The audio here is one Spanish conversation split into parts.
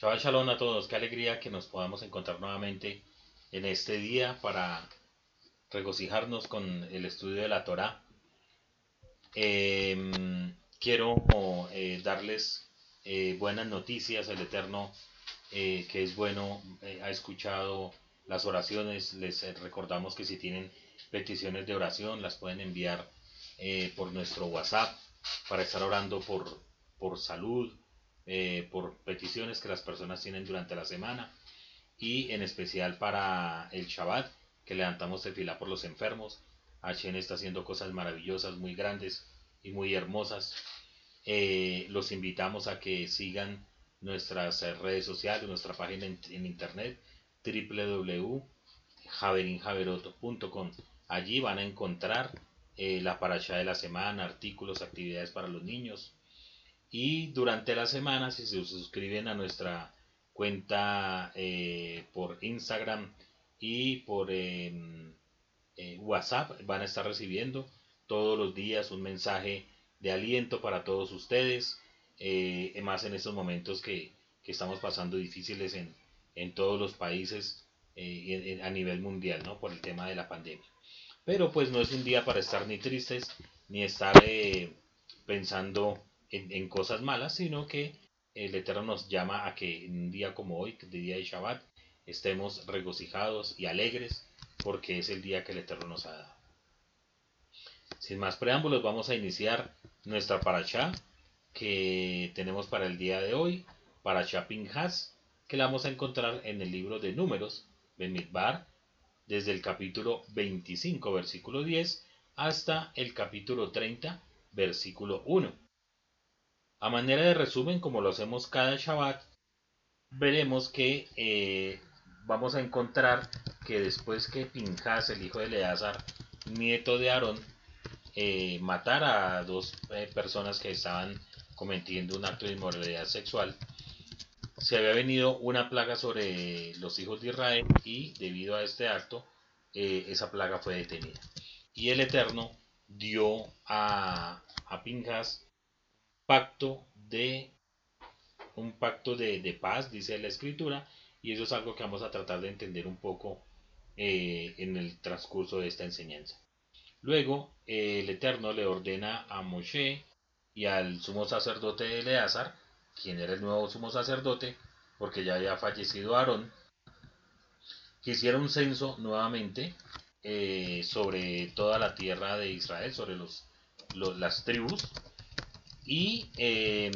Shabbat Shalom a todos, qué alegría que nos podamos encontrar nuevamente en este día para regocijarnos con el estudio de la Torah. Em, quiero eh, darles eh, buenas noticias, el Eterno eh, que es bueno, ha escuchado las oraciones, les recordamos que si tienen peticiones de oración las pueden enviar por nuestro WhatsApp para estar orando por, por salud, eh, por peticiones que las personas tienen durante la semana y en especial para el Shabbat, que levantamos de fila por los enfermos. Hashem está haciendo cosas maravillosas, muy grandes y muy hermosas. Eh, los invitamos a que sigan nuestras redes sociales, nuestra página en, internet www.javerinjaveroto.com. Allí van a encontrar eh, la paracha de la semana, artículos, actividades para los niños, y durante la semana, si se suscriben a nuestra cuenta eh, por Instagram y por em, eh, WhatsApp, van a estar recibiendo todos los días un mensaje de aliento para todos ustedes, eh, más en estos momentos que, estamos pasando difíciles en, en todos los países a nivel mundial, ¿no? Por el tema de la pandemia. Pero pues no es un día para estar ni tristes, ni estar pensando en, cosas malas, sino que el Eterno nos llama a que en un día como hoy, de día de Shabbat, estemos regocijados y alegres porque es el día que el Eterno nos ha dado. Sin más preámbulos, vamos a iniciar nuestra paracha que tenemos para el día de hoy, paracha Pinhas, que la vamos a encontrar en el libro de Números, Bemidbar, desde el capítulo 25, versículo 10, hasta el capítulo 30, versículo 1. A manera de resumen, como lo hacemos cada Shabbat, veremos que eh, vamos a encontrar que después que Pinjas, el hijo de Eleazar, nieto de Aarón, eh, matara a dos eh, personas que estaban cometiendo un acto de inmoralidad sexual, se había venido una plaga sobre los hijos de Israel y debido a este acto, esa plaga fue detenida. Y el Eterno dio a, a Pinjas pacto de un pacto de, paz, dice la escritura, y eso es algo que vamos a tratar de entender un poco eh, en el transcurso de esta enseñanza. Luego, eh, el Eterno le ordena a Moshe y al sumo sacerdote de Eleazar, quien era el nuevo sumo sacerdote, porque ya había fallecido Aarón, que hiciera un censo nuevamente eh, sobre toda la tierra de Israel, sobre los, las tribus, y em,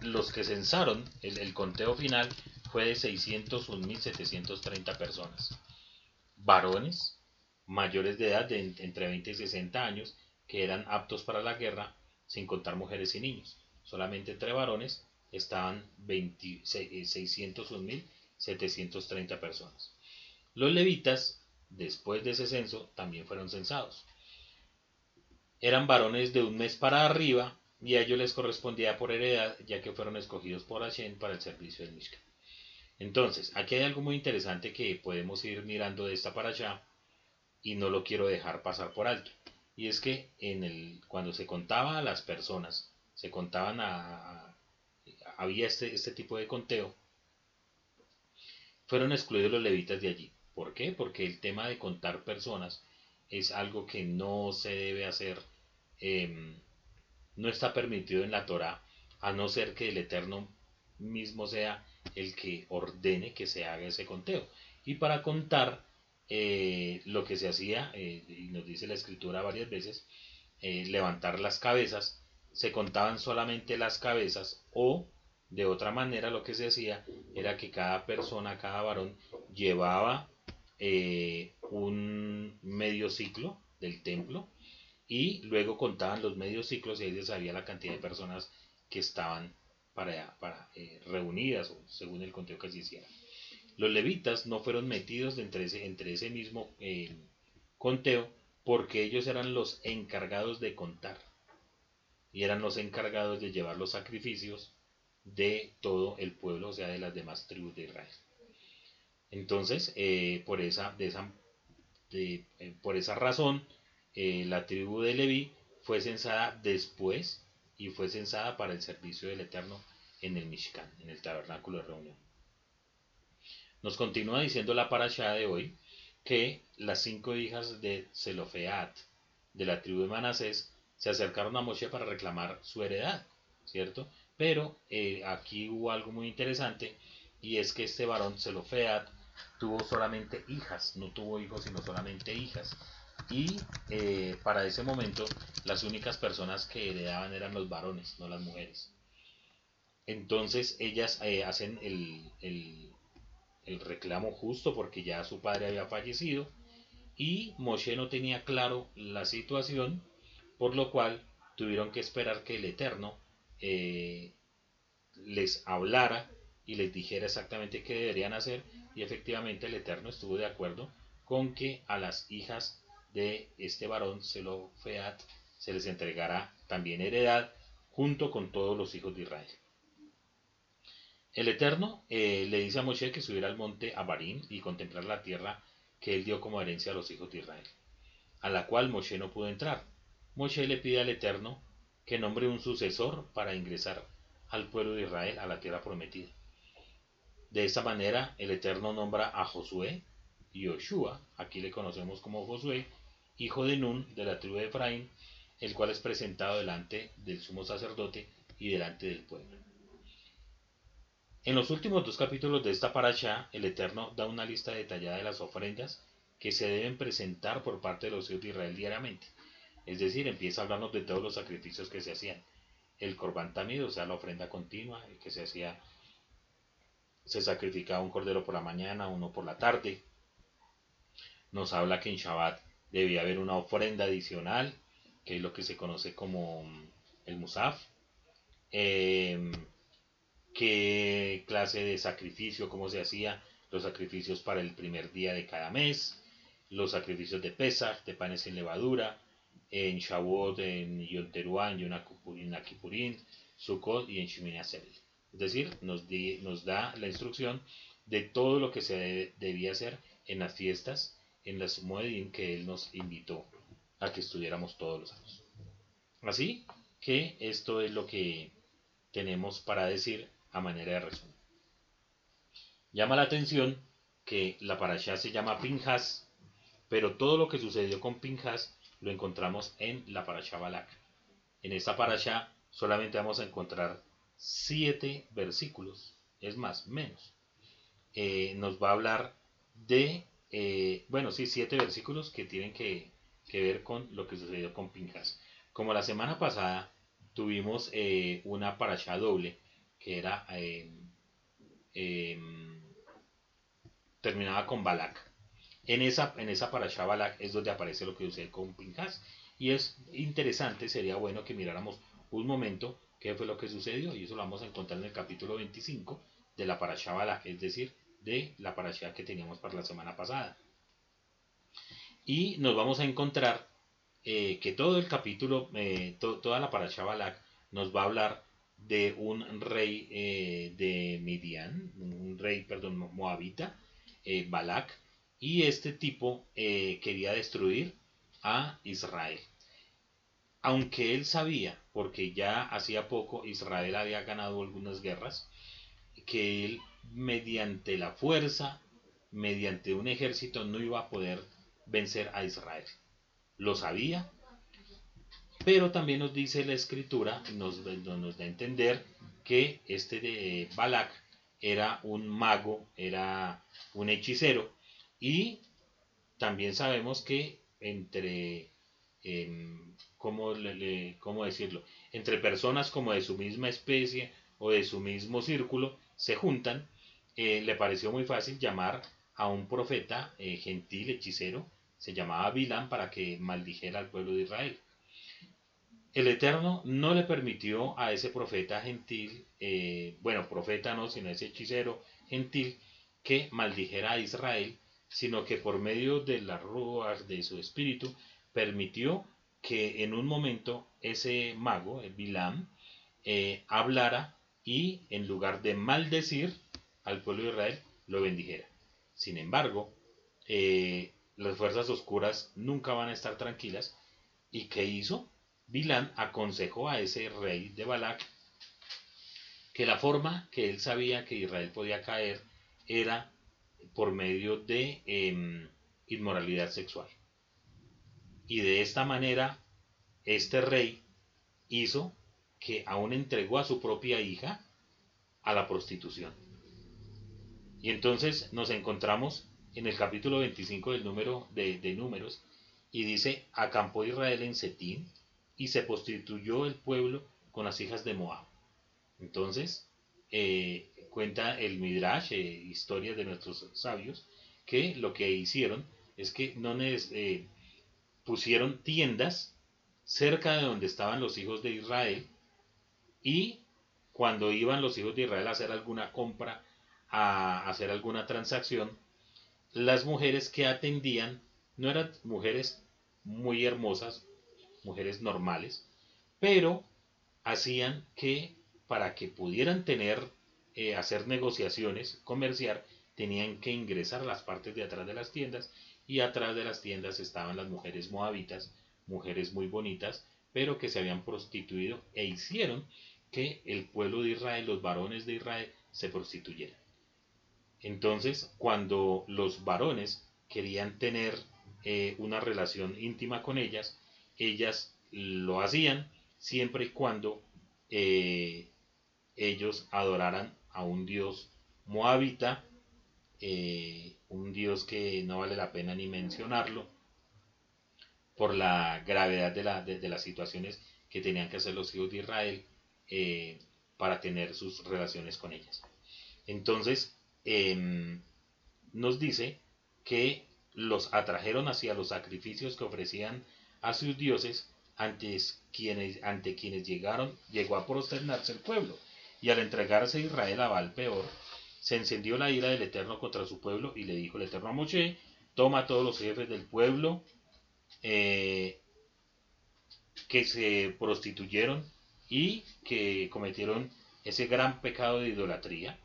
los que censaron, el, conteo final fue de 601.730 personas. Varones mayores de edad de entre 20 y 60 años que eran aptos para la guerra, sin contar mujeres y niños. Solamente entre varones estaban 601.730 eh, personas. Los levitas, después de ese censo, también fueron censados eran varones de un mes para arriba y a ellos les correspondía por heredad ya que fueron escogidos por Hashem para el servicio del Mishkan. Entonces, aquí hay algo muy interesante que podemos ir mirando de esta para allá y no lo quiero dejar pasar por alto. Y es que en el, cuando se contaba a las personas, se contaban a, había este, este tipo de conteo, fueron excluidos los levitas de allí. ¿Por qué? Porque el tema de contar personas es algo que no se debe hacer Em, no está permitido en la Torah, a no ser que el Eterno mismo sea el que ordene que se haga ese conteo. Y para contar eh, lo que se hacía, eh, y nos dice la escritura varias veces, eh, levantar las cabezas, se contaban solamente las cabezas o de otra manera lo que se hacía era que cada persona, cada varón llevaba un medio ciclo del templo y luego contaban los medios ciclos y ahí se sabía la cantidad de personas que estaban para, para eh, reunidas o según el conteo que se hiciera. Los levitas no fueron metidos entre ese, entre ese mismo eh, conteo porque ellos eran los encargados de contar y eran los encargados de llevar los sacrificios de todo el pueblo, o sea, de las demás tribus de Israel. Entonces, eh, por, esa, de esa, por esa razón, eh, la tribu de Leví fue censada después y fue censada para el servicio del Eterno en el Mishkan, en el tabernáculo de reunión. Nos continúa diciendo la parasha de hoy que las cinco hijas de Zelofeat, de la tribu de Manasés, se acercaron a Moshe para reclamar su heredad, ¿cierto? Pero eh, aquí hubo algo muy interesante y es que este varón Zelofeat tuvo solamente hijas, no tuvo hijos sino solamente hijas. Y eh, para ese momento las únicas personas que heredaban eran los varones, no las mujeres. Entonces ellas eh, hacen el, el reclamo justo porque ya su padre había fallecido y Moshe no tenía claro la situación, por lo cual tuvieron que esperar que el Eterno eh, les hablara y les dijera exactamente qué deberían hacer y efectivamente el Eterno estuvo de acuerdo con que a las hijas de este varón Zelofeat se les entregara también heredad junto con todos los hijos de Israel. El Eterno eh, le dice a Moshe que subiera al monte Abarim y contemplar la tierra que él dio como herencia a los hijos de Israel, a la cual Moshe no pudo entrar. Moshe le pide al Eterno que nombre un sucesor para ingresar al pueblo de Israel a la tierra prometida. De esta manera, el Eterno nombra a Josué y Yoshua, aquí le conocemos como Josué, hijo de Nun, de la tribu de Efraín, el cual es presentado delante del sumo sacerdote y delante del pueblo. En los últimos dos capítulos de esta parasha, el Eterno da una lista detallada de las ofrendas que se deben presentar por parte de los hijos de Israel diariamente. Es decir, empieza a hablarnos de todos los sacrificios que se hacían. El Corban Tamid, o sea, la ofrenda continua, el que se hacía, se sacrificaba un cordero por la mañana, uno por la tarde. Nos habla que en Shabbat debía haber una ofrenda adicional, que es lo que se conoce como el Musaf. Eh, qué clase de sacrificio, cómo se hacía, los sacrificios para el primer día de cada mes, los sacrificios de Pesach, de panes sin levadura, en Shavuot, en Yom Teruah, en Yom Kippurín, Sukkot y en Shemini Es decir, nos, nos, da la instrucción de todo lo que se debía hacer en las fiestas, en las Moedim que Él nos invitó a que estudiáramos todos los años. Así que esto es lo que tenemos para decir a manera de resumen. Llama la atención que la parasha se llama Pinjas, pero todo lo que sucedió con Pinjas lo encontramos en la parasha Balak. En esta parasha solamente vamos a encontrar siete versículos, es más, menos. Eh, nos va a hablar de, eh, bueno, sí, siete versículos que tienen que, ver con lo que sucedió con Pinjas. Como la semana pasada tuvimos eh, una parasha doble, que era em, terminaba con Balak. En esa, en esa parasha Balak es donde aparece lo que sucede con Pinjas. Y es interesante, sería bueno que miráramos un momento qué fue lo que sucedió. Y eso lo vamos a encontrar en el capítulo 25 de la parasha Balak, es decir, de la parasha que teníamos para la semana pasada. Y nos vamos a encontrar eh, que todo el capítulo, eh, toda la parasha Balak nos va a hablar de un rey eh, de Midian, un rey, perdón, moabita, Balak, y este tipo quería destruir a Israel. Aunque él sabía, porque ya hacía poco Israel había ganado algunas guerras, que él mediante la fuerza, mediante un ejército, no iba a poder vencer a Israel. Lo sabía, pero también nos dice la escritura, nos, da a entender que este de Balak era un mago, era un hechicero. Y también sabemos que entre, em, ¿cómo, decirlo? Entre personas como de su misma especie o de su mismo círculo se juntan, eh, le pareció muy fácil llamar a un profeta eh, gentil, hechicero, se llamaba Bilam para que maldijera al pueblo de Israel. El Eterno no le permitió a ese profeta gentil, eh, bueno, profeta no, sino ese hechicero gentil, que maldijera a Israel, sino que por medio de las ruas de su espíritu, permitió que en un momento ese mago, el Bilam, eh, hablara y en lugar de maldecir al pueblo de Israel, lo bendijera. Sin embargo, eh, las fuerzas oscuras nunca van a estar tranquilas. ¿Y qué hizo? Bilán aconsejó a ese rey de Balak que la forma que él sabía que Israel podía caer era por medio de em, inmoralidad sexual. Y de esta manera, este rey hizo que aún entregó a su propia hija a la prostitución. Y entonces nos encontramos en el capítulo 25 del número de, de números y dice, acampó Israel en Setín y se prostituyó el pueblo con las hijas de Moab. Entonces, eh, cuenta el Midrash, eh, historia de nuestros sabios, que lo que hicieron es que no eh, pusieron tiendas cerca de donde estaban los hijos de Israel y cuando iban los hijos de Israel a hacer alguna compra, a hacer alguna transacción, las mujeres que atendían no eran mujeres muy hermosas, mujeres normales, pero hacían que para que pudieran tener, eh, hacer negociaciones, comerciar, tenían que ingresar a las partes de atrás de las tiendas y atrás de las tiendas estaban las mujeres moabitas, mujeres muy bonitas, pero que se habían prostituido e hicieron que el pueblo de Israel, los varones de Israel, se prostituyeran. Entonces, cuando los varones querían tener eh, una relación íntima con ellas, ellas lo hacían siempre y cuando eh, ellos adoraran a un dios moabita, eh, un dios que no vale la pena ni mencionarlo, por la gravedad de, la, de, las situaciones que tenían que hacer los hijos de Israel para tener sus relaciones con ellas. Entonces, em, nos dice que los atrajeron hacia los sacrificios que ofrecían a sus dioses antes quienes, ante quienes llegaron, llegó a prosternarse el pueblo. Y al entregarse Israel a Baal peor, se encendió la ira del Eterno contra su pueblo y le dijo el Eterno a Moshe, toma a todos los jefes del pueblo eh, que se prostituyeron y que cometieron ese gran pecado de idolatría,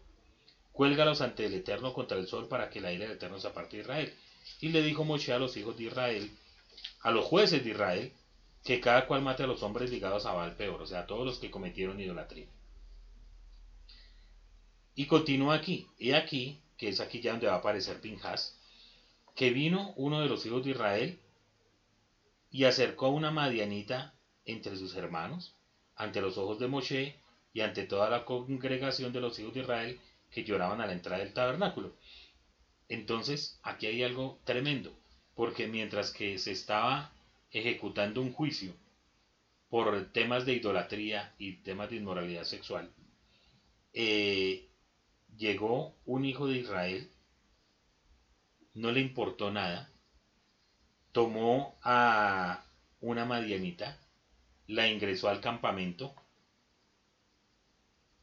cuélgalos ante el Eterno contra el sol para que la ira del Eterno se aparte de Israel. Y le dijo Moshe a los hijos de Israel, a los jueces de Israel, que cada cual mate a los hombres ligados a Baal peor, o sea, a todos los que cometieron idolatría. Y continúa aquí. Y aquí, que es aquí ya donde va a aparecer Pinjas, que vino uno de los hijos de Israel y acercó una madianita entre sus hermanos, ante los ojos de Moshe y ante toda la congregación de los hijos de Israel que lloraban a la entrada del tabernáculo. Entonces, aquí hay algo tremendo, porque mientras que se estaba ejecutando un juicio por temas de idolatría y temas de inmoralidad sexual, eh, llegó un hijo de Israel, no le importó nada, tomó a una madianita, la ingresó al campamento,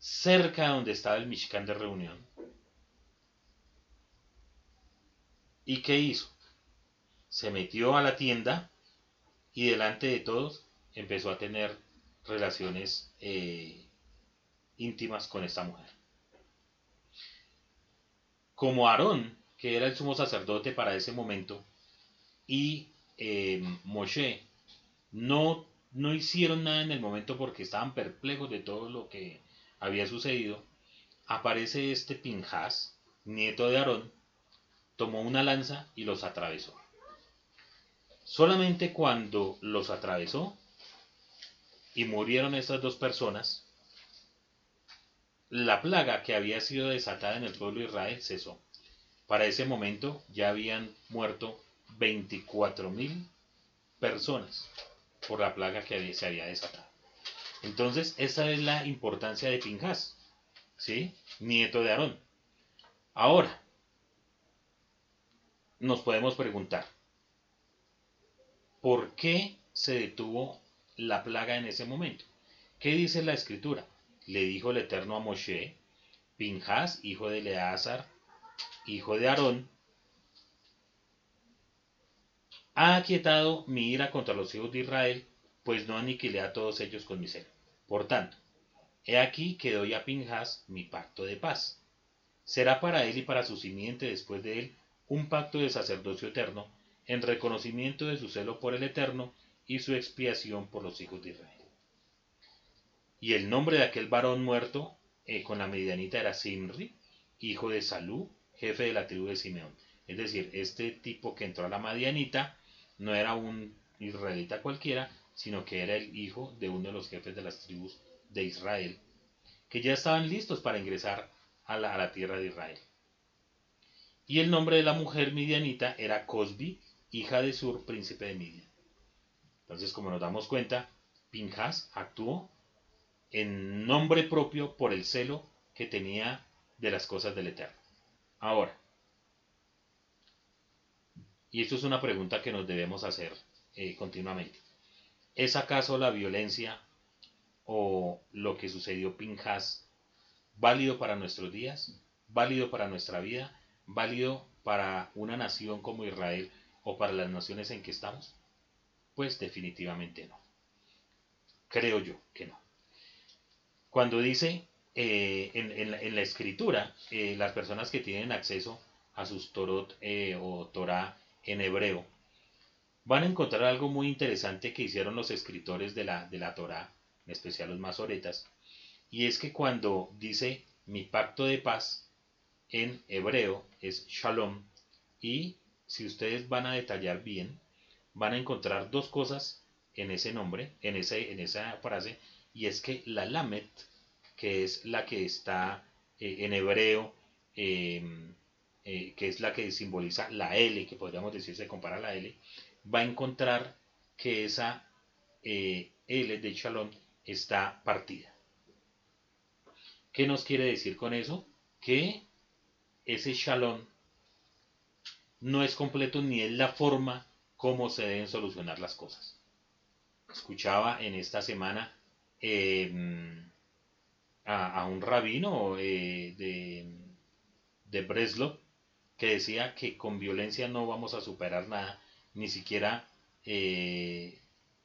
cerca donde estaba el Mishkan de reunión. ¿Y qué hizo? Se metió a la tienda y delante de todos empezó a tener relaciones eh, íntimas con esta mujer como Aarón, que era el sumo sacerdote para ese momento, y eh, Moshe, no, no hicieron nada en el momento porque estaban perplejos de todo lo que había sucedido, aparece este Pinjas, nieto de Aarón, tomó una lanza y los atravesó. Solamente cuando los atravesó y murieron estas dos personas, la plaga que había sido desatada en el pueblo de Israel cesó. Para ese momento ya habían muerto 24.000 personas por la plaga que se había desatado. Entonces, esa es la importancia de Pinjas, ¿sí? Nieto de Aarón. Ahora, nos podemos preguntar, ¿por qué se detuvo la plaga en ese momento? ¿Qué dice la escritura? le dijo el Eterno a Moshe, Pinjas, hijo de Eleazar, hijo de Aarón, ha aquietado mi ira contra los hijos de Israel, pues no aniquilé a todos ellos con mi. Por tanto, he aquí que doy a Pinjas mi pacto de paz. Será para él y para su simiente después de él un pacto de sacerdocio eterno, en reconocimiento de su celo por el Eterno y su expiación por los hijos de Israel. Y el nombre de aquel varón muerto eh, con la medianita era Simri, hijo de Salú, jefe de la tribu de Simeón. Es decir, este tipo que entró a la medianita no era un israelita cualquiera, sino que era el hijo de uno de los jefes de las tribus de Israel, que ya estaban listos para ingresar a la, tierra de Israel. Y el nombre de la mujer midianita era Cosbi, hija de Sur, príncipe de Midian. Entonces, como nos damos cuenta, Pinjas actuó en nombre propio por el celo que tenía de las cosas del Eterno. Ahora, y esto es una pregunta que nos debemos hacer eh, continuamente. ¿Es acaso la violencia o lo que sucedió Pinjas válido para nuestros días? ¿Válido para nuestra vida? ¿Válido para una nación como Israel o para las naciones en que estamos? Pues definitivamente no. Creo yo que no. Cuando dice eh, en, la, escritura, eh, las personas que tienen acceso a sus Torot o Torah en hebreo, van a encontrar algo muy interesante que hicieron los escritores de la, de la Torah, en especial los masoretas, y es que cuando dice mi pacto de paz, en hebreo es shalom, y si ustedes van a detallar bien, van a encontrar dos cosas en ese nombre, en, ese, en esa frase, y es que la lamet, que es la que está eh, en hebreo, eh, eh, que es la que simboliza la L, que podríamos decir se compara a la L, va a encontrar que esa eh, L de Shalom está partida. ¿Qué nos quiere decir con eso? Que ese Shalom no es completo ni es la forma como se deben solucionar las cosas. Escuchaba en esta semana em, a, un rabino eh, de, de Breslau que decía que con violencia no vamos a superar nada, ni siquiera eh,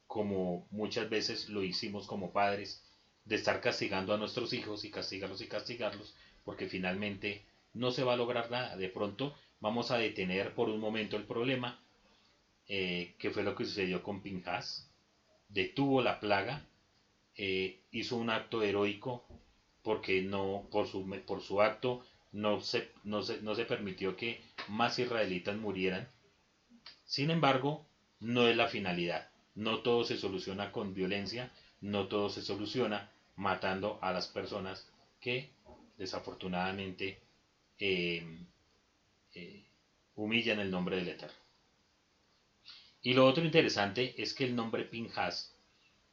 como muchas veces lo hicimos como padres, de estar castigando a nuestros hijos y castigarlos y castigarlos, porque finalmente no se va a lograr nada. De pronto vamos a detener por un momento el problema, eh, que fue lo que sucedió con Pinjas, detuvo la plaga, eh, hizo un acto heroico porque no por su, por su acto no se, no se, permitió que más israelitas murieran. Sin embargo, no es la finalidad. No todo se soluciona con violencia, no todo se soluciona matando a las personas que desafortunadamente em, eh, humillan el nombre del Eterno. Y lo otro interesante es que el nombre Pinjas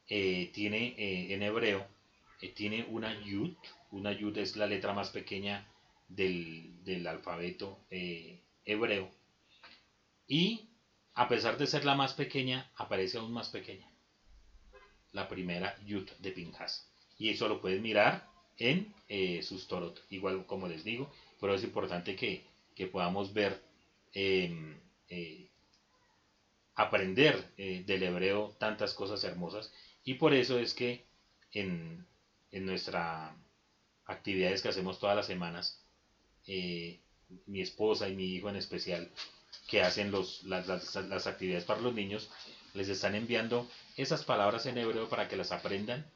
eh, tiene eh, en hebreo, tiene una yud, una yud es la letra más pequeña del, alfabeto eh, hebreo. Y a pesar de ser la más pequeña, aparece aún más pequeña. La primera Yud de Pinjas. Y eso lo puedes mirar en eh, sus Torot. Igual como les digo, pero es importante que, podamos ver, em, eh, aprender del hebreo tantas cosas hermosas. Y por eso es que en, en nuestras actividades que hacemos todas las semanas, eh, mi esposa y mi hijo en especial, que hacen los, las, las, actividades para los niños, les están enviando esas palabras en hebreo para que las aprendan,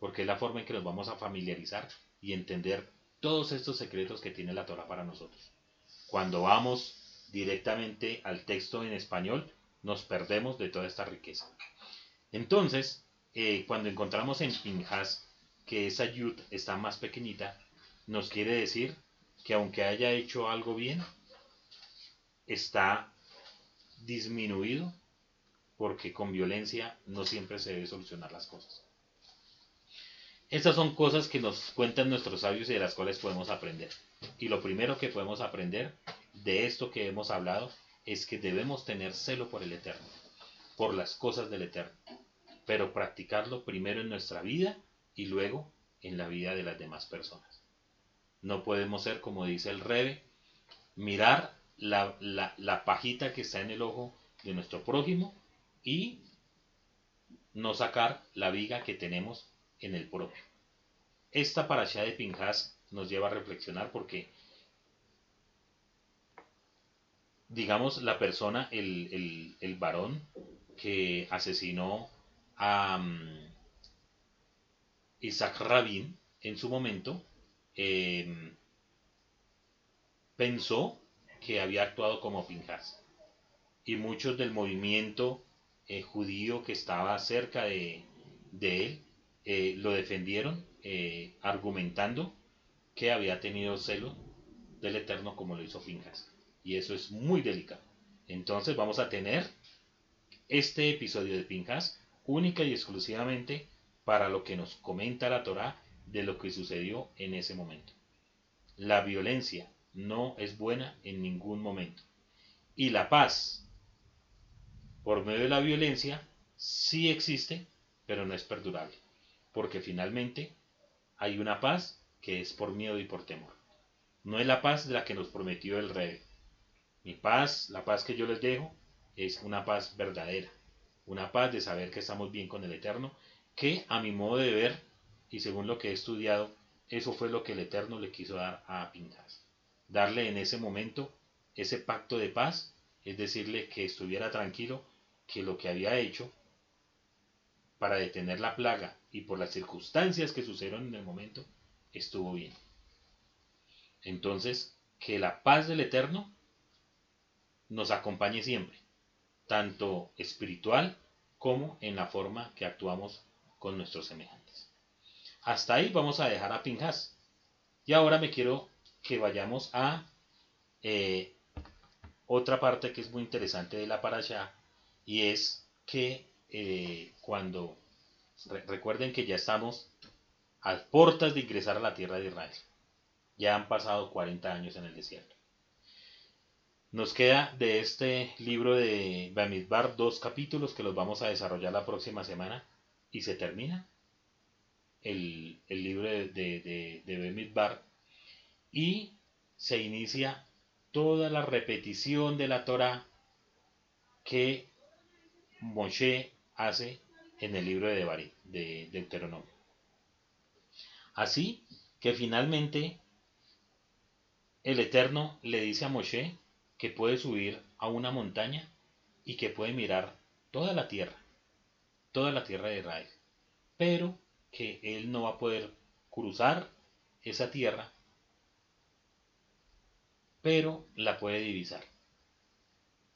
porque es la forma en que nos vamos a familiarizar y entender todos estos secretos que tiene la Torah para nosotros. Cuando vamos directamente al texto en español, nos perdemos de toda esta riqueza. Entonces, eh, cuando encontramos en Pinjas que esa yud está más pequeñita, nos quiere decir que aunque haya hecho algo bien, está disminuido porque con violencia no siempre se debe solucionar las cosas. Estas son cosas que nos cuentan nuestros sabios y de las cuales podemos aprender. Y lo primero que podemos aprender de esto que hemos hablado es que debemos tener celo por el Eterno, por las cosas del Eterno, pero practicarlo primero en nuestra vida y luego en la vida de las demás personas. No podemos ser, como dice el Rebe, mirar la, la, pajita que está en el ojo de nuestro prójimo y no sacar la viga que tenemos en el propio. Esta parasha de Pinjas nos lleva a reflexionar porque, digamos, la persona, el, el, varón que asesinó a um, Isaac Rabin en su momento, em, pensó que había actuado como Pinjas. Y muchos del movimiento eh, judío que estaba cerca de, él eh, lo defendieron eh, argumentando que había tenido celo del Eterno como lo hizo Pinjas. Y eso es muy delicado. Entonces vamos a tener este episodio de Pinjas única y exclusivamente para lo que nos comenta la Torá de lo que sucedió en ese momento. La violencia no es buena en ningún momento. Y la paz, por medio de la violencia, sí existe, pero no es perdurable. Porque finalmente hay una paz que es por miedo y por temor. No es la paz de la que nos prometió el rey. Mi paz, la paz que yo les dejo, es una paz verdadera. Una paz de saber que estamos bien con el Eterno, que a mi modo de ver, y según lo que he estudiado, eso fue lo que el Eterno le quiso dar a Pintas. Darle en ese momento ese pacto de paz, es decirle que estuviera tranquilo, que lo que había hecho para detener la plaga y por las circunstancias que sucedieron en el momento, estuvo bien. Entonces, que la paz del Eterno nos acompañe siempre, tanto espiritual como en la forma que actuamos con nuestros semejantes. Hasta ahí vamos a dejar a Pinjas. Y ahora me quiero que vayamos a eh, otra parte que es muy interesante de la parasha y es que eh, cuando recuerden que ya estamos a puertas de ingresar a la tierra de Israel. Ya han pasado 40 años en el desierto. Nos queda de este libro de Bamidbar dos capítulos que los vamos a desarrollar la próxima semana y se termina el, libro de, de, de, y se inicia toda la repetición de la Torah que Moshe hace en el libro de de Deuteronomio. Así que finalmente el Eterno le dice a Moshe que puede subir a una montaña y que puede mirar toda la tierra toda la tierra de Israel, pero que él no va a poder cruzar esa tierra, pero la puede divisar.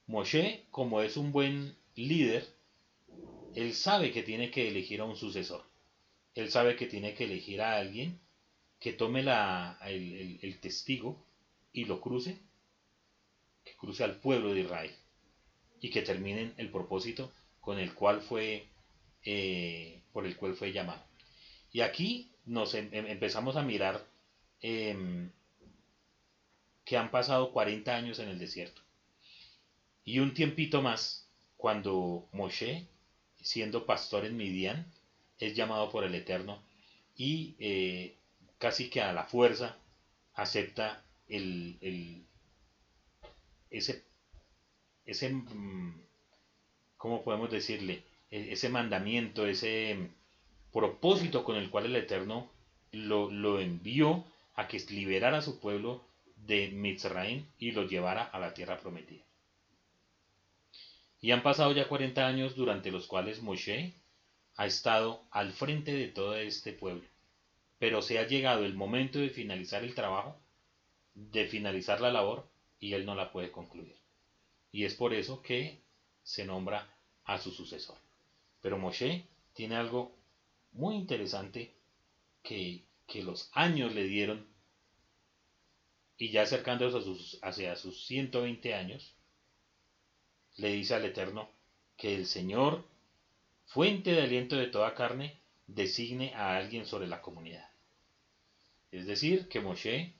Moshe, como es un buen líder, él sabe que tiene que elegir a un sucesor. Él sabe que tiene que elegir a alguien que tome la, el, el testigo y lo cruce, que cruce al pueblo de Israel y que terminen el propósito con el cual fue eh, por el cual fue llamado. Y aquí nos em, em, empezamos a mirar em, que han pasado 40 años en el desierto. Y un tiempito más, cuando Moshe, siendo pastor en Midian, es llamado por el Eterno y eh, casi que a la fuerza acepta el, el ese, ese, mm, ¿cómo podemos decirle? E-, ese mandamiento, ese propósito con el cual el Eterno lo, envió a que liberara a su pueblo de Mitzrayim y lo llevara a la tierra prometida. Y han pasado ya 40 años durante los cuales Moshe ha estado al frente de todo este pueblo. Pero se ha llegado el momento de finalizar el trabajo, de finalizar la labor, y él no la puede concluir. Y es por eso que se nombra a su sucesor. Pero Moshe tiene algo muy interesante que, los años le dieron y ya acercándose a sus, hacia sus 120 años, le dice al Eterno que el Señor, fuente de aliento de toda carne, designe a alguien sobre la comunidad. Es decir, que Moshe,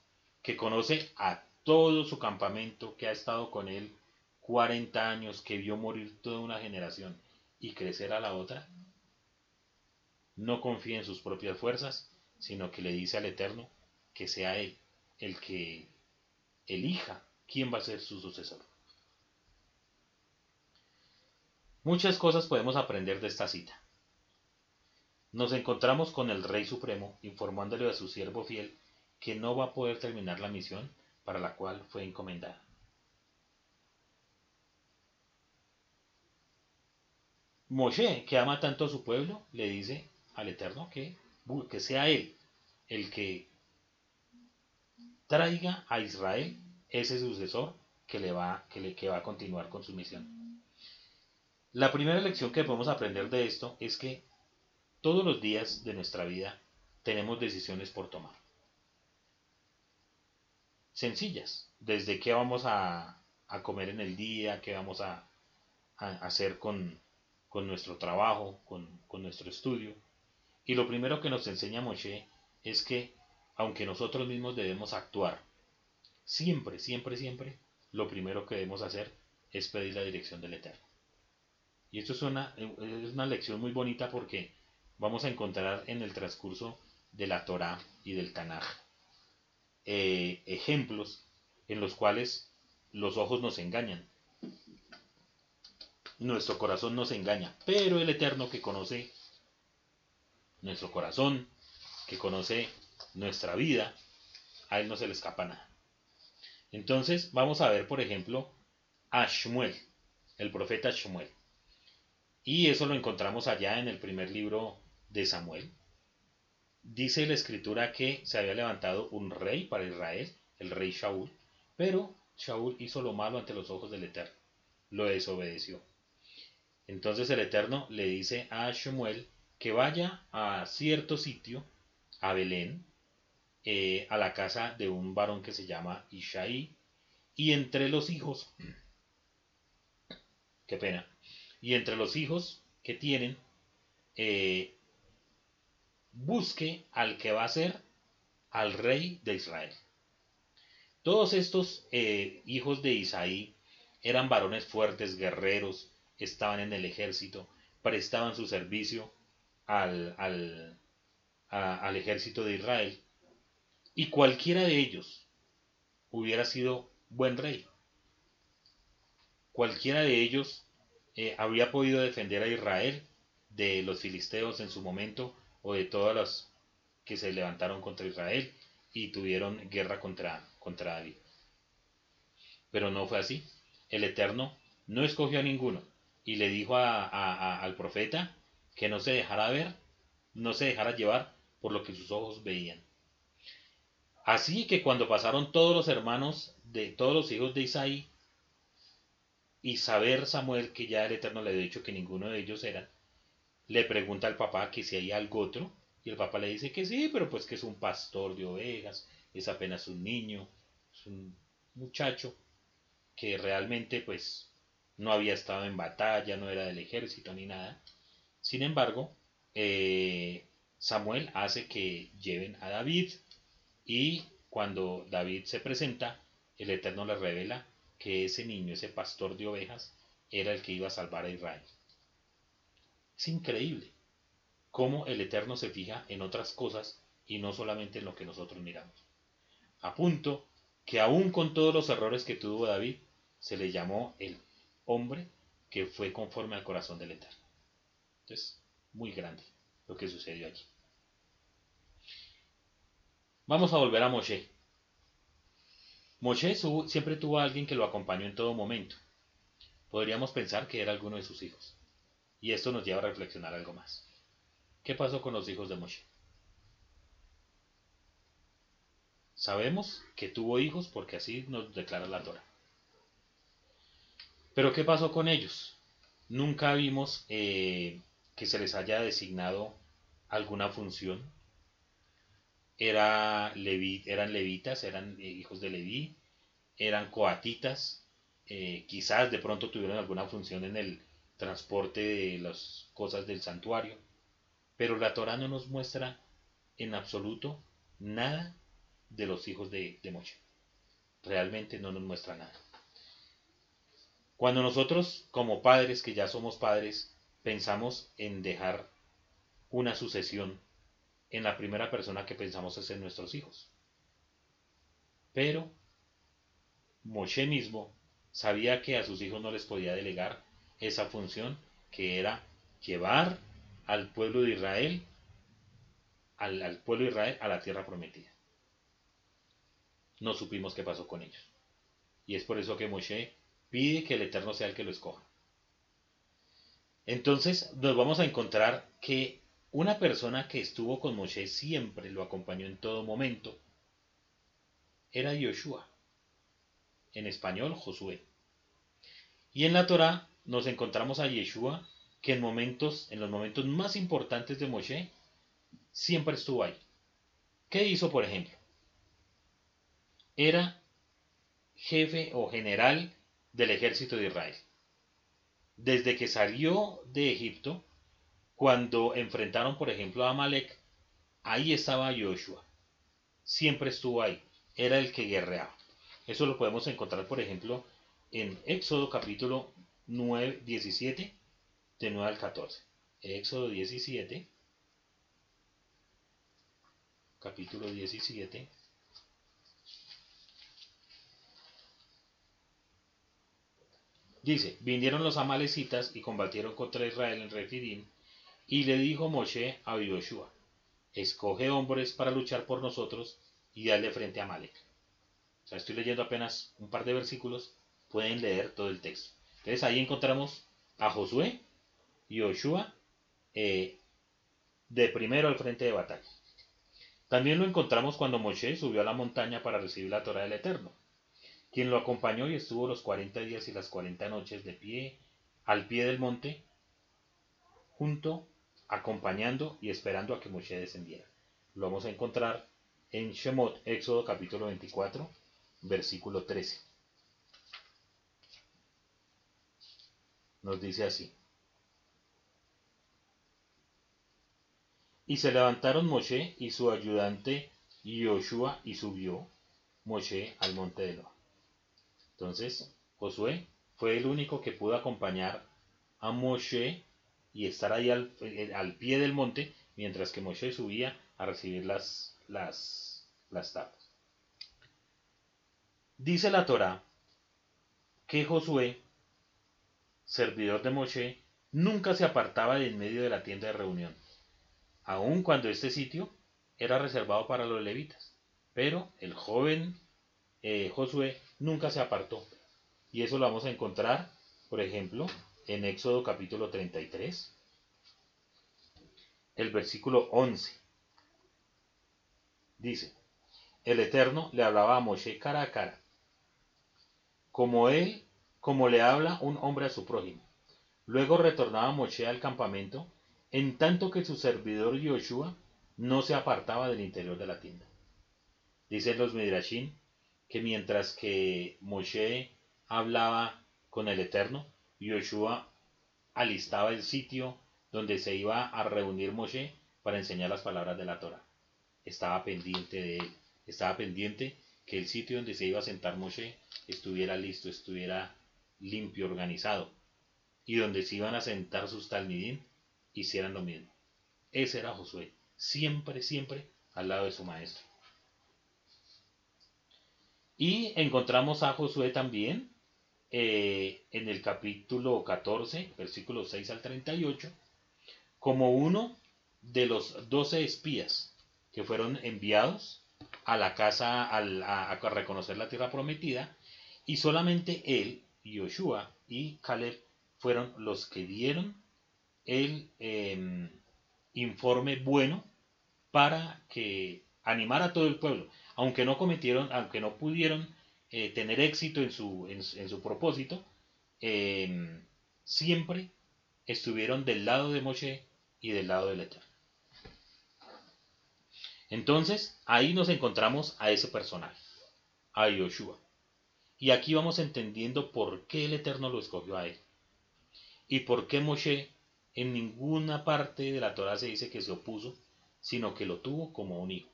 que conoce a todo su campamento, que ha estado con él 40 años, que vio morir toda una generación, y crecer a la otra? No confía en sus propias fuerzas, sino que le dice al Eterno que sea Él el que elija quién va a ser su sucesor. Muchas cosas podemos aprender de esta cita. Nos encontramos con el Rey Supremo informándole a su siervo fiel que no va a poder terminar la misión para la cual fue encomendada. Moshe, que ama tanto a su pueblo, le dice al Eterno que, que sea él el que traiga a Israel ese sucesor que, le va, que, le, que va a continuar con su misión. La primera lección que podemos aprender de esto es que todos los días de nuestra vida tenemos decisiones por tomar. Sencillas, desde qué vamos a, comer en el día, qué vamos a, hacer con, nuestro trabajo, con, con, nuestro estudio. Y lo primero que nos enseña Moshe es que, aunque nosotros mismos debemos actuar, siempre, siempre, siempre, lo primero que debemos hacer es pedir la dirección del Eterno. Y esto es una, es una lección muy bonita porque vamos a encontrar en el transcurso de la Torah y del Tanaj eh, ejemplos en los cuales los ojos nos engañan, nuestro corazón nos engaña, pero el Eterno que conoce nuestro corazón, que conoce nuestra vida, a él no se le escapa nada. Entonces vamos a ver, por ejemplo, a Shmuel, el profeta Shmuel. Y eso lo encontramos allá en el primer libro de Samuel. Dice la escritura que se había levantado un rey para Israel, el rey Shaul, pero Shaul hizo lo malo ante los ojos del Eterno, lo desobedeció. Entonces el Eterno le dice a Shmuel que vaya a cierto sitio, a Belén, eh, a la casa de un varón que se llama Ishaí, y entre los hijos, qué pena, y entre los hijos que tienen, eh, busque al que va a ser al rey de Israel. Todos estos eh, hijos de Isaí eran varones fuertes, guerreros, estaban en el ejército, prestaban su servicio al, al, al ejército de Israel, y cualquiera de ellos hubiera sido buen rey. Cualquiera de ellos eh, habría podido defender a Israel de los filisteos en su momento o de todas las que se levantaron contra Israel y tuvieron guerra contra, contra David. Pero no fue así. El Eterno no escogió a ninguno y le dijo al profeta que no se dejara ver, no se dejara llevar por lo que sus ojos veían. Así que cuando pasaron todos los hermanos de todos los hijos de Isaí y saber Samuel que ya el Eterno le había dicho que ninguno de ellos era, le pregunta al papá que si hay algo otro, y el papá le dice que sí, pero pues que es un pastor de ovejas, es apenas un niño, es un muchacho que realmente pues no había estado en batalla, no era del ejército ni nada. Sin embargo, eh, Samuel hace que lleven a David y cuando David se presenta, el Eterno le revela que ese niño, ese pastor de ovejas, era el que iba a salvar a Israel. Es increíble cómo el Eterno se fija en otras cosas y no solamente en lo que nosotros miramos. A punto que aún con todos los errores que tuvo David, se le llamó el hombre que fue conforme al corazón del Eterno. Entonces, muy grande lo que sucedió allí. Vamos a volver a Moshe. Moshe siempre tuvo a alguien que lo acompañó en todo momento. Podríamos pensar que era alguno de sus hijos. Y esto nos lleva a reflexionar algo más. ¿Qué pasó con los hijos de Moshe? Sabemos que tuvo hijos porque así nos declara la Torah. Pero ¿qué pasó con ellos? Nunca vimos eh, que se les haya designado alguna función. Era eran levitas, eran eh, hijos de Leví, eran coatitas, eh, quizás de pronto tuvieron alguna función en el, transporte de las cosas del santuario. Pero la Torah no nos muestra en absoluto nada de los hijos de, de Moshe. Realmente no nos muestra nada. Cuando nosotros, como padres, que ya somos padres, pensamos en dejar una sucesión, en la primera persona que pensamos es en nuestros hijos. Pero Moshe mismo sabía que a sus hijos no les podía delegar esa función que era llevar al pueblo de Israel, al, pueblo de Israel a la tierra prometida. No supimos qué pasó con ellos. Y es por eso que Moshe pide que el Eterno sea el que lo escoja. Entonces nos vamos a encontrar que una persona que estuvo con Moshe siempre lo acompañó en todo momento, era Yoshua. En español, Josué. Y en la Torá nos encontramos a Yeshua, que en momentos, en los momentos más importantes de Moshe, siempre estuvo ahí. ¿Qué hizo, por ejemplo? Era jefe o general del ejército de Israel. Desde que salió de Egipto, cuando enfrentaron, por ejemplo, a Amalek, ahí estaba Joshua. Siempre estuvo ahí. Era el que guerreaba. Eso lo podemos encontrar, por ejemplo, en Éxodo capítulo 9, 17, de 9 al 14. Éxodo 17, capítulo 17. Dice, vinieron los amalecitas y combatieron contra Israel en Refidim, y le dijo Moshe a Yoshua, escoge hombres para luchar por nosotros y dale frente a Amalek. O sea, estoy leyendo apenas un par de versículos, pueden leer todo el texto. Entonces ahí encontramos a Josué y Yoshua eh, de primero al frente de batalla. También lo encontramos cuando Moshe subió a la montaña para recibir la Torah del Eterno, quien lo acompañó y estuvo los 40 días y las 40 noches de pie al pie del monte, junto, acompañando y esperando a que Moshe descendiera. Lo vamos a encontrar en Shemot, Éxodo capítulo 24, versículo 13. Nos dice así. Y se levantaron Moshe y su ayudante Yoshua y subió Moshe al monte de Loa. Entonces, Josué fue el único que pudo acompañar a Moshe y estar ahí al, al pie del monte mientras que Moshe subía a recibir las, las, las tablas. Dice la Torah que Josué, servidor de Moshe, nunca se apartaba de en medio de la tienda de reunión aun cuando este sitio era reservado para los levitas. Pero el joven eh, Josué nunca se apartó. Y eso lo vamos a encontrar, por ejemplo, en Éxodo capítulo 33, el versículo 11. Dice, el Eterno le hablaba a Moshe cara a cara, como él, como le habla un hombre a su prójimo. Luego retornaba Moshe al campamento en tanto que su servidor Yoshua no se apartaba del interior de la tienda. Dicen los Midrashim que mientras que Moshe hablaba con el Eterno, Yoshua alistaba el sitio donde se iba a reunir Moshe para enseñar las palabras de la Torah. Estaba pendiente de él, estaba pendiente que el sitio donde se iba a sentar Moshe estuviera listo, estuviera limpio, organizado, y donde se iban a sentar sus talmidín hicieran lo mismo. Ese era Josué, siempre, siempre al lado de su maestro. Y encontramos a Josué también eh, en el capítulo 14, versículos 6 al 38, como uno de los doce espías que fueron enviados a la casa a, a, reconocer la tierra prometida, y solamente él, Yoshua y Caleb fueron los que dieron el em, informe bueno para que animara a todo el pueblo, aunque no cometieron, aunque no pudieron eh, tener éxito en su, en, su propósito, em, siempre estuvieron del lado de Moshe y del lado del Eterno. Entonces, ahí nos encontramos a ese personaje, a Yoshua. Y aquí vamos entendiendo por qué el Eterno lo escogió a él. Y por qué Moshe en ninguna parte de la Torah se dice que se opuso, sino que lo tuvo como un hijo,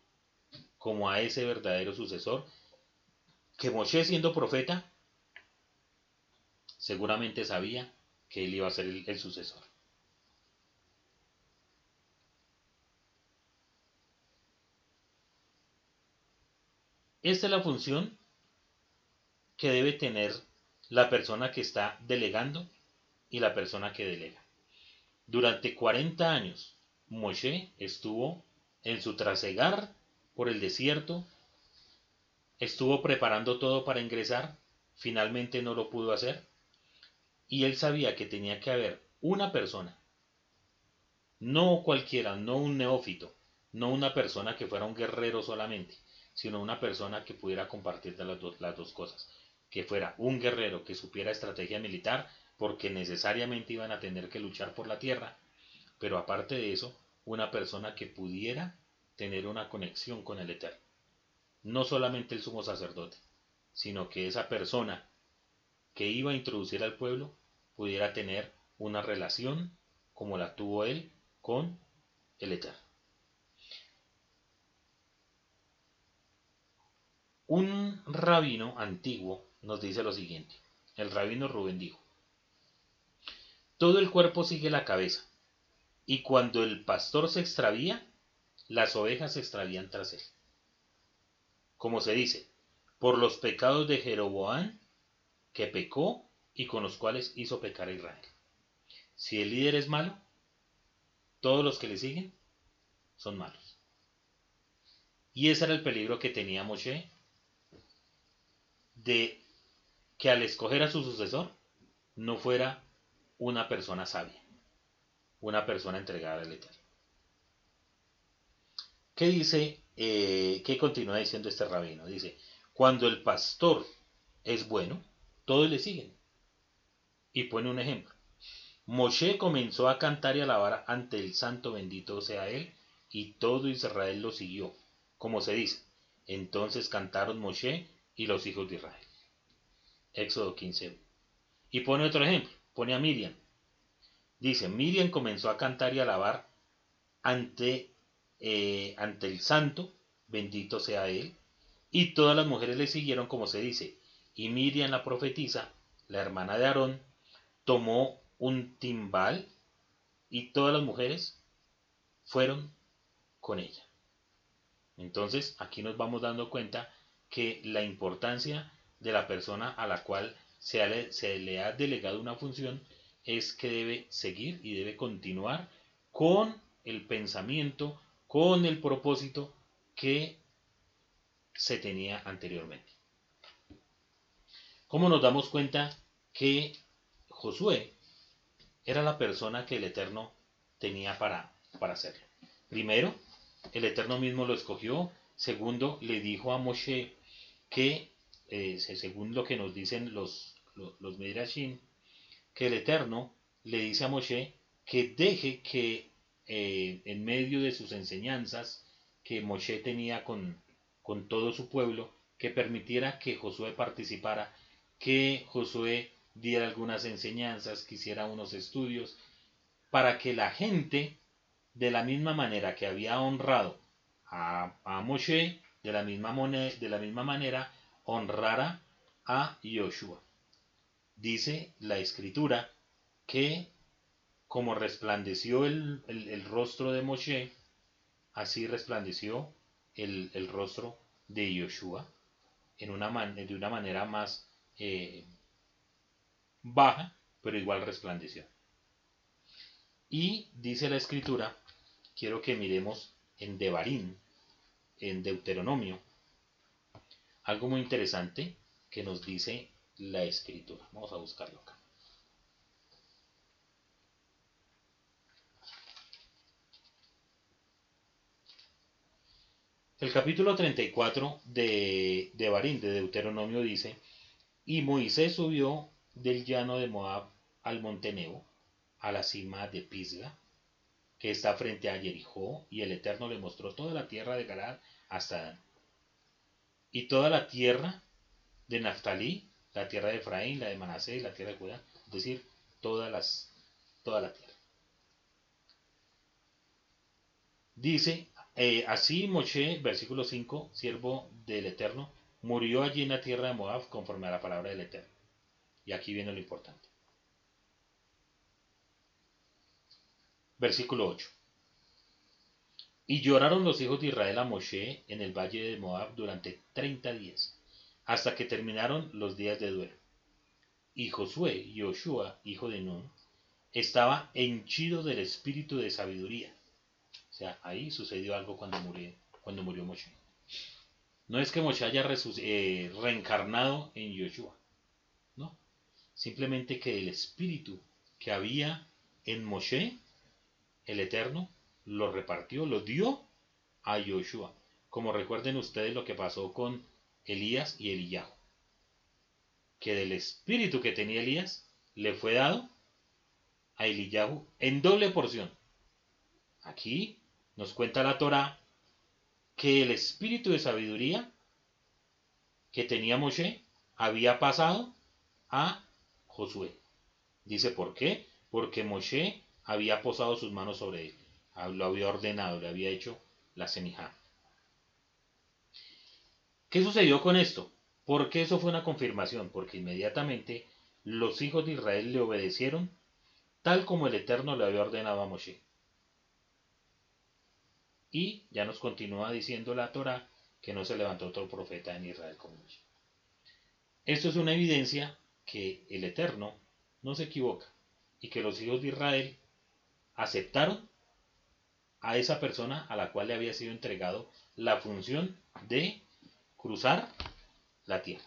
como a ese verdadero sucesor, que Moshe siendo profeta, seguramente sabía que él iba a ser el, sucesor. Esta es la función que debe tener la persona que está delegando y la persona que delega. Durante 40 años, Moshe estuvo en su trasegar por el desierto, estuvo preparando todo para ingresar, finalmente no lo pudo hacer, y él sabía que tenía que haber una persona, no cualquiera, no un neófito, no una persona que fuera un guerrero solamente, sino una persona que pudiera compartir las, las dos cosas. Que fuera un guerrero que supiera estrategia militar, porque necesariamente iban a tener que luchar por la tierra, pero aparte de eso, una persona que pudiera tener una conexión con el Eterno. No solamente el sumo sacerdote, sino que esa persona que iba a introducir al pueblo pudiera tener una relación como la tuvo él con el Eterno. Un rabino antiguo nos dice lo siguiente. El rabino Rubén dijo, todo el cuerpo sigue la cabeza, y cuando el pastor se extravía, las ovejas se extravían tras él. Como se dice, por los pecados de Jeroboam, que pecó y con los cuales hizo pecar a Israel. Si el líder es malo, todos los que le siguen son malos. Y ese era el peligro que tenía Moshe de que al escoger a su sucesor no fuera una persona sabia, una persona entregada al Eterno. ¿Qué dice, eh, qué continúa diciendo este rabino? Dice, cuando el pastor es bueno, todos le siguen. Y pone un ejemplo. Moshe comenzó a cantar y alabar ante el santo bendito sea él, y todo Israel lo siguió, como se dice. Entonces cantaron Moshe y los hijos de Israel. Éxodo 15. Y pone otro ejemplo, pone a Miriam. Dice, Miriam comenzó a cantar y alabar ante, eh, ante el santo, bendito sea él, y todas las mujeres le siguieron como se dice. Y Miriam la profetisa, la hermana de Aarón, tomó un timbal y todas las mujeres fueron con ella. Entonces aquí nos vamos dando cuenta que la importancia de la persona a la cual se, se le ha delegado una función es que debe seguir y debe continuar con el pensamiento, con el propósito que se tenía anteriormente. ¿Cómo nos damos cuenta que Josué era la persona que el Eterno tenía para, para hacerlo? Primero, el Eterno mismo lo escogió. Segundo, le dijo a Moshe que, eh, según lo que nos dicen los, los, que el Eterno le dice a Moshe que deje que eh, en medio de sus enseñanzas que Moshe tenía con, con todo su pueblo, que permitiera que Josué participara, que Josué diera algunas enseñanzas, que hiciera unos estudios, para que la gente, de la misma manera que había honrado a, a Moshe, de la misma, de la misma manera honrara a Yoshua. Dice la escritura que como resplandeció el, rostro de Moshe, así resplandeció el, rostro de Yoshua en una de una manera más eh, baja, pero igual resplandeció. Y dice la escritura, quiero que miremos en Devarim, en Deuteronomio, algo muy interesante que nos dice la escritura. Vamos a buscarlo acá. El capítulo 34 de, de Barín, de Deuteronomio, dice, y Moisés subió del llano de Moab al monte Nebo, a la cima de Pisga, que está frente a Jericó, y el Eterno le mostró toda la tierra de Galad hasta Dan. Y toda la tierra de Naftalí, la tierra de Efraín, la de Manasés, la tierra de Judá, es decir, todas toda la tierra. Dice, eh, así Moshe, versículo 5, siervo del Eterno, murió allí en la tierra de Moab conforme a la palabra del Eterno. Y aquí viene lo importante. Versículo 8. Y lloraron los hijos de Israel a Moshe en el valle de Moab durante treinta días, hasta que terminaron los días de duelo. Y Josué, Yoshua, hijo de Nun, estaba henchido del espíritu de sabiduría sea, ahí sucedió algo cuando murió, cuando murió Moshe. No es que Moshe haya eh, reencarnado en Yoshua, no. Simplemente que el espíritu que había en Moshe, el Eterno, lo repartió, lo dio a Yoshua, como recuerden ustedes lo que pasó con Elías y Eliyahu. Que del espíritu que tenía Elías le fue dado a Eliyahu en doble porción. Aquí nos cuenta la Torah que el espíritu de sabiduría que tenía Moshe había pasado a Josué. Dice, ¿por qué? Porque Moshe había posado sus manos sobre él, lo había ordenado, le había hecho la semija. ¿Qué sucedió con esto? Porque eso fue una confirmación, porque inmediatamente los hijos de Israel le obedecieron tal como el Eterno le había ordenado a Moshe. Y ya nos continúa diciendo la Torah que no se levantó otro profeta en Israel como Moshe. Esto es una evidencia que el Eterno no se equivoca y que los hijos de Israel aceptaron a esa persona a la cual le había sido entregado la función de cruzar la tierra.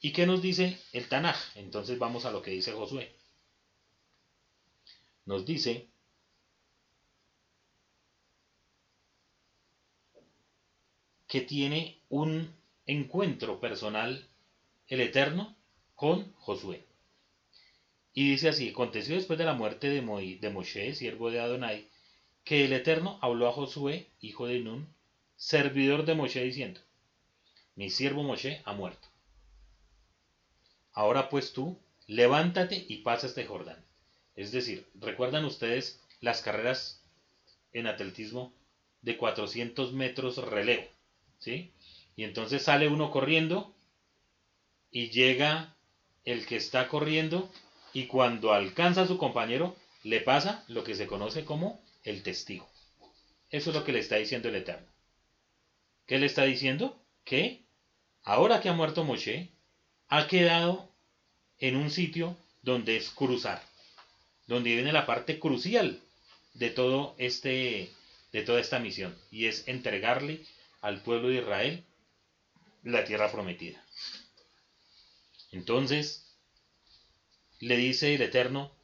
¿Y qué nos dice el Tanaj? Entonces vamos a lo que dice Josué. Nos dice que tiene un encuentro personal el Eterno con Josué. Y dice así, aconteció después de la muerte de, de Moshe, siervo de Adonai, que el Eterno habló a Josué, hijo de Nun, servidor de Moshe, diciendo, mi siervo Moshe ha muerto. Ahora pues tú, levántate y pasa este Jordán. Es decir, ¿recuerdan ustedes las carreras en atletismo de 400 metros relevo? ¿Sí? Y entonces sale uno corriendo y llega el que está corriendo y cuando alcanza a su compañero le pasa lo que se conoce como el testigo. Eso es lo que le está diciendo el Eterno. ¿Qué le está diciendo? Que ahora que ha muerto Moshe, ha quedado en un sitio donde es cruzar, donde viene la parte crucial de todo este de toda esta misión y es entregarle al pueblo de Israel la tierra prometida. Entonces, le dice el Eterno,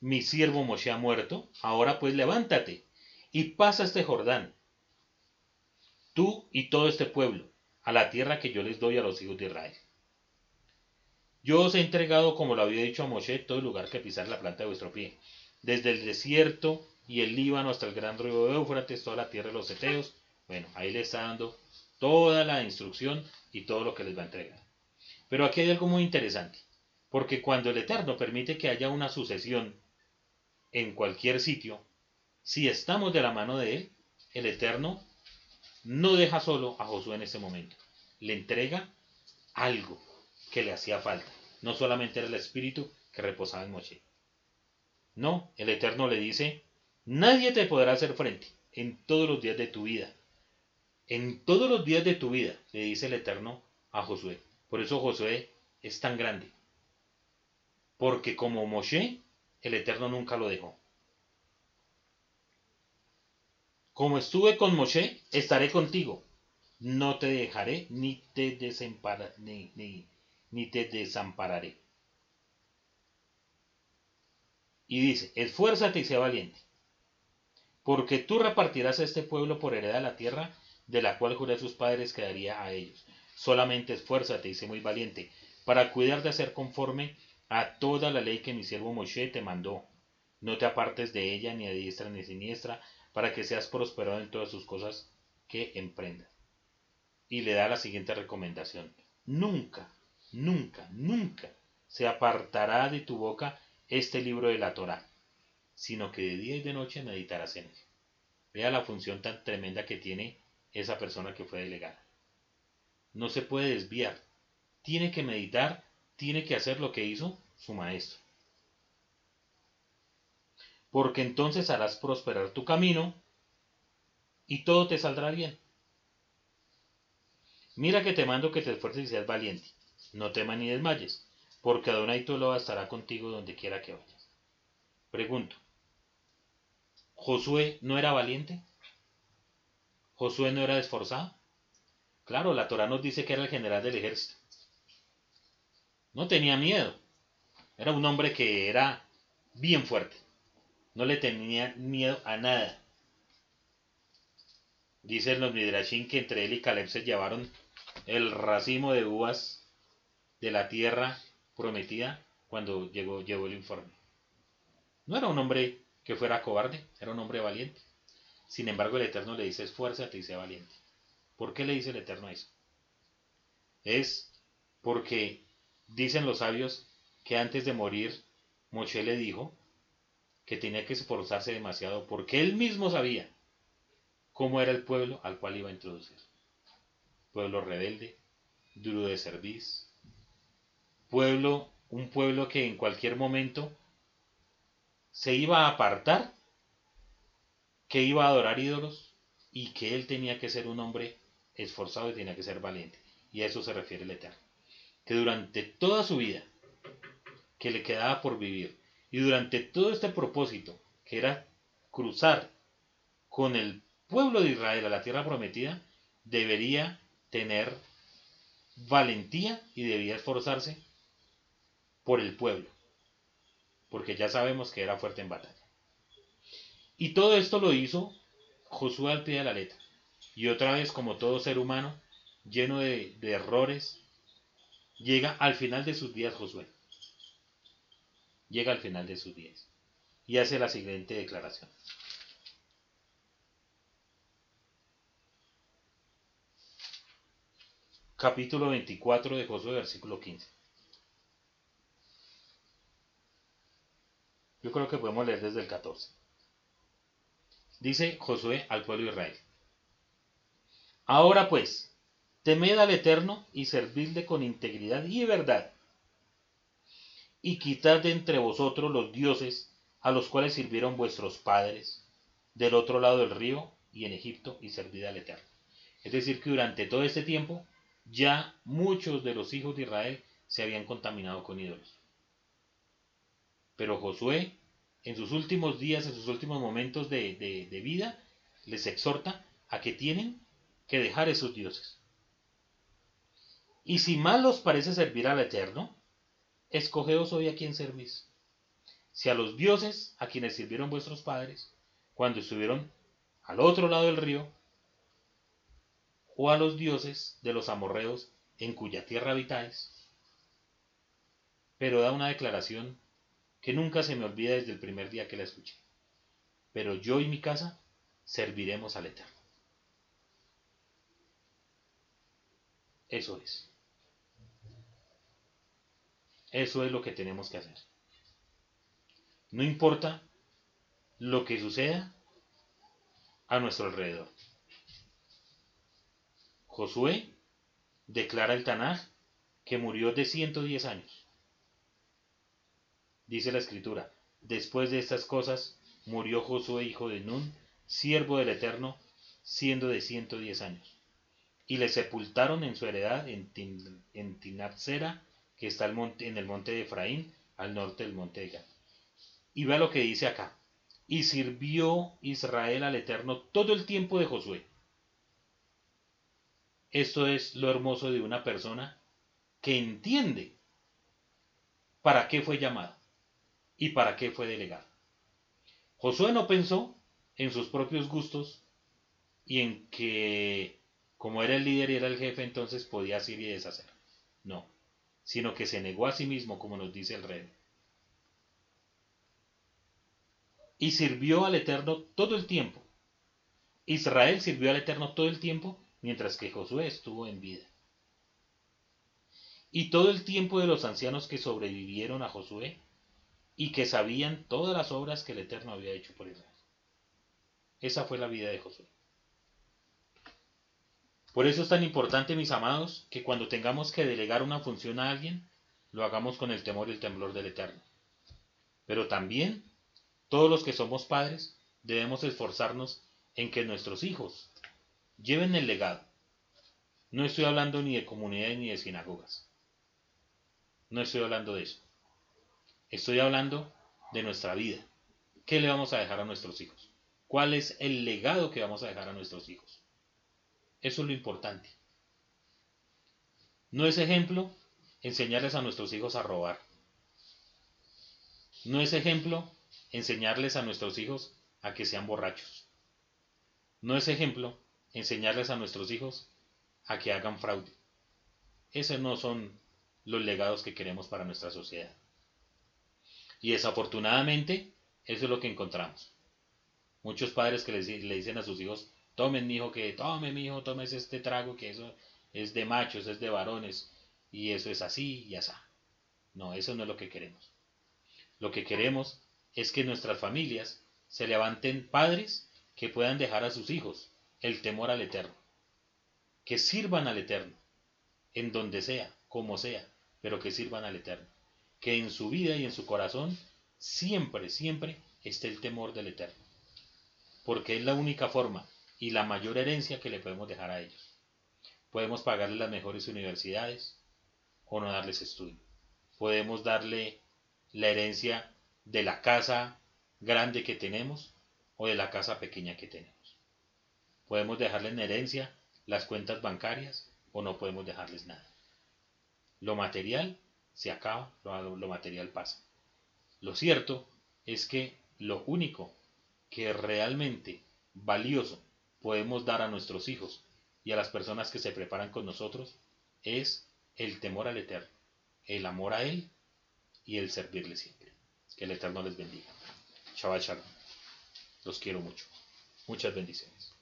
mi siervo Moshe ha muerto, ahora pues levántate y pasa este Jordán, tú y todo este pueblo, a la tierra que yo les doy a los hijos de Israel. Yo os he entregado, como lo había dicho a Moshe, todo el lugar que pisar la planta de vuestro pie, desde el desierto y el Líbano hasta el gran río de Éufrates, toda la tierra de los Eteos. Bueno, ahí le está dando toda la instrucción y todo lo que les va a entregar. Pero aquí hay algo muy interesante, porque cuando el Eterno permite que haya una sucesión en cualquier sitio, si estamos de la mano de Él, el Eterno no deja solo a Josué en ese momento. Le entrega algo que le hacía falta. No solamente era el espíritu que reposaba en Moshe. No, el Eterno le dice, nadie te podrá hacer frente en todos los días de tu vida. En todos los días de tu vida, le dice el Eterno a Josué. Por eso Josué es tan grande. Porque como Moshe, el Eterno nunca lo dejó. Como estuve con Moshe, estaré contigo. No te dejaré ni te, ni, te desampararé. Y dice, esfuérzate y sea valiente, porque tú repartirás a este pueblo por heredad la tierra de la cual juré a sus padres que daría a ellos. Solamente esfuérzate y muy valiente, para cuidar de hacer conforme a toda la ley que mi siervo Moshe te mandó. No te apartes de ella ni a diestra ni a siniestra, para que seas prosperado en todas sus cosas que emprendas. Y le da la siguiente recomendación. Nunca, nunca, nunca se apartará de tu boca este libro de la Torah, sino que de día y de noche meditarás en él. Vea la función tan tremenda que tiene esa persona que fue delegada. No se puede desviar. Tiene que meditar, tiene que hacer lo que hizo su maestro porque entonces harás prosperar tu camino y todo te saldrá bien. Mira que te mando que te esfuerces y seas valiente. No temas ni desmayes, porque Adonai lo estará contigo donde quiera que vayas. Pregunto, ¿Josué no era valiente? ¿Josué no era esforzado? Claro, la Torah nos dice que era el general del ejército. No tenía miedo. Era un hombre que era bien fuerte. No le tenía miedo a nada. Dicen los Midrashim que entre él y Caleb se llevaron el racimo de uvas de la tierra prometida cuando llegó, llegó el informe. No era un hombre que fuera cobarde, era un hombre valiente. Sin embargo, el Eterno le dice, esfuérzate y sea valiente. ¿Por qué le dice el Eterno eso? Es porque dicen los sabios que antes de morir, Moshe le dijo que tenía que esforzarse demasiado porque él mismo sabía cómo era el pueblo al cual iba a introducir. Pueblo rebelde, duro de servicio, pueblo, un pueblo que en cualquier momento se iba a apartar, que iba a adorar ídolos y que él tenía que ser un hombre esforzado y tenía que ser valiente. Y a eso se refiere el Eterno. Que durante toda su vida que le quedaba por vivir y durante todo este propósito, que era cruzar con el pueblo de Israel a la tierra prometida, debería tener valentía y debía esforzarse por el pueblo porque ya sabemos que era fuerte en batalla. Y todo esto lo hizo Josué al pie de la letra. Y otra vez, como todo ser humano, lleno de, errores, llega al final de sus días Josué. Llega al final de sus días. Y hace la siguiente declaración. Capítulo 24 de Josué, versículo 15. Yo creo que podemos leer desde el 14. Dice Josué al pueblo de Israel. Ahora pues, temed al Eterno y servidle con integridad y verdad. Y quitad de entre vosotros los dioses a los cuales sirvieron vuestros padres del otro lado del río y en Egipto y servid al Eterno. Es decir, que durante todo este tiempo ya muchos de los hijos de Israel se habían contaminado con ídolos. Pero Josué, en sus últimos días, en sus últimos momentos de, vida, les exhorta a que tienen que dejar esos dioses. Y si mal os parece servir al Eterno, escogeos hoy a quien servís. Si a los dioses a quienes sirvieron vuestros padres, cuando estuvieron al otro lado del río, o a los dioses de los amorreos en cuya tierra habitáis. Pero da una declaración que nunca se me olvida desde el primer día que la escuché. Pero yo y mi casa serviremos al Eterno. Eso es. Eso es lo que tenemos que hacer. No importa lo que suceda a nuestro alrededor. Josué declara el Tanaj que murió de 110 años dice la escritura, después de estas cosas murió Josué hijo de Nun, siervo del Eterno, siendo de ciento diez años. Y le sepultaron en su heredad en, Tin, que está en el monte de Efraín, al norte del monte de. Y vea lo que dice acá. Y sirvió Israel al Eterno todo el tiempo de Josué. Esto es lo hermoso de una persona que entiende para qué fue llamado y para qué fue delegado. Josué no pensó en sus propios gustos y en que como era el líder y era el jefe entonces podía hacer y deshacer. No, sino que se negó a sí mismo como nos dice el rey. Y sirvió al Eterno todo el tiempo. Israel sirvió al Eterno todo el tiempo mientras que Josué estuvo en vida. Y todo el tiempo de los ancianos que sobrevivieron a Josué y que sabían todas las obras que el Eterno había hecho por Israel. Esa fue la vida de Josué. Por eso es tan importante, mis amados, que cuando tengamos que delegar una función a alguien, lo hagamos con el temor y el temblor del Eterno. Pero también, todos los que somos padres, debemos esforzarnos en que nuestros hijos lleven el legado. No estoy hablando ni de comunidades ni de sinagogas. No estoy hablando de eso. Estoy hablando de nuestra vida. ¿Qué le vamos a dejar a nuestros hijos? ¿Cuál es el legado que vamos a dejar a nuestros hijos? Eso es lo importante. No es ejemplo enseñarles a nuestros hijos a robar. No es ejemplo enseñarles a nuestros hijos a que sean borrachos. No es ejemplo enseñarles a nuestros hijos a que hagan fraude. Esos no son los legados que queremos para nuestra sociedad. Y desafortunadamente, eso es lo que encontramos. Muchos padres que le, dicen a sus hijos, tomen hijo, que tome mi hijo, tomes este trago, que eso es de machos, es de varones, y eso es así y así. No, eso no es lo que queremos. Lo que queremos es que nuestras familias se levanten padres que puedan dejar a sus hijos el temor al Eterno, que sirvan al Eterno, en donde sea, como sea, pero que sirvan al Eterno, que en su vida y en su corazón siempre, siempre esté el temor del Eterno, porque es la única forma y la mayor herencia que le podemos dejar a ellos. Podemos pagarles las mejores universidades o no darles estudio. Podemos darle la herencia de la casa grande que tenemos o de la casa pequeña que tenemos. Podemos dejarle en herencia las cuentas bancarias o no podemos dejarles nada. Lo material se acaba, lo, material pasa. Lo cierto es que lo único que realmente valioso podemos dar a nuestros hijos y a las personas que se preparan con nosotros es el temor al Eterno, el amor a Él y el servirle siempre. Que el Eterno les bendiga. Shabbat Shalom. Los quiero mucho. Muchas bendiciones.